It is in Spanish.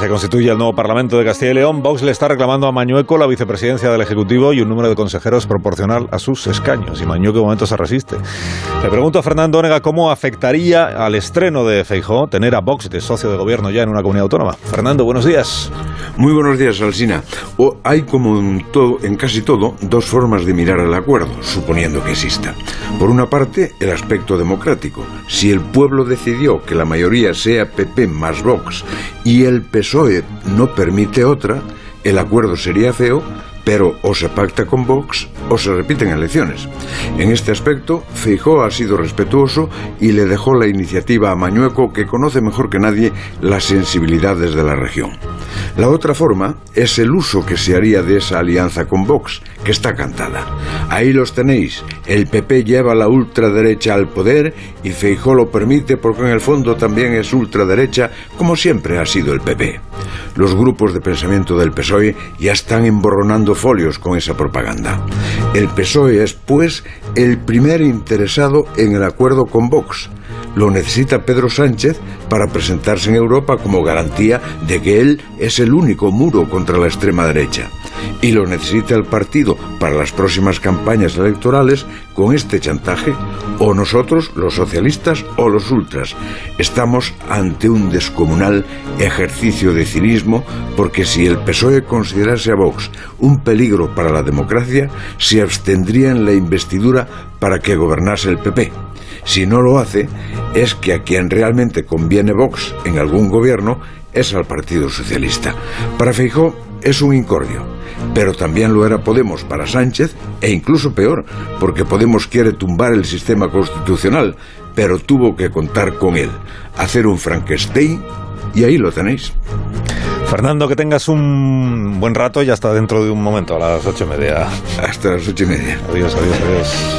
Se constituye el nuevo Parlamento de Castilla y León. Vox le está reclamando a Mañueco la vicepresidencia del Ejecutivo y un número de consejeros proporcional a sus escaños. Y Mañueco de momento se resiste. Le pregunto a Fernando Onega cómo afectaría al estreno de Feijó tener a Vox de socio de gobierno ya en una comunidad autónoma. Fernando, buenos días. Muy buenos días, Alsina. O hay como en, todo, en casi todo dos formas de mirar el acuerdo, suponiendo que exista. Por una parte, el aspecto democrático. Si el pueblo decidió que la mayoría sea PP más Vox y el PSOE no permite otra, el acuerdo sería feo, pero o se pacta con Vox o se repiten elecciones. En este aspecto, Feijó ha sido respetuoso y le dejó la iniciativa a Mañueco, que conoce mejor que nadie las sensibilidades de la región. La otra forma es el uso que se haría de esa alianza con Vox, que está cantada. Ahí los tenéis. El PP lleva la ultraderecha al poder y Feijó lo permite porque en el fondo también es ultraderecha, como siempre ha sido el PP. Los grupos de pensamiento del PSOE ya están emborronando folios con esa propaganda. El PSOE es, pues, el primer interesado en el acuerdo con Vox. Lo necesita Pedro Sánchez para presentarse en Europa como garantía de que él es el único muro contra la extrema derecha. Y lo necesita el partido para las próximas campañas electorales con este chantaje, o nosotros, los socialistas o los ultras. Estamos ante un descomunal ejercicio de cinismo porque si el PSOE considerase a Vox un peligro para la democracia, se abstendría en la investidura para que gobernase el PP. Si no lo hace, es que a quien realmente conviene Vox en algún gobierno es al Partido Socialista. Para Feijó es un incordio, pero también lo era Podemos para Sánchez e incluso peor, porque Podemos quiere tumbar el sistema constitucional, pero tuvo que contar con él, hacer un Frankenstein y ahí lo tenéis. Fernando, que tengas un buen rato y hasta dentro de un momento, a las ocho y media. Hasta las ocho y media. Adiós, adiós, adiós.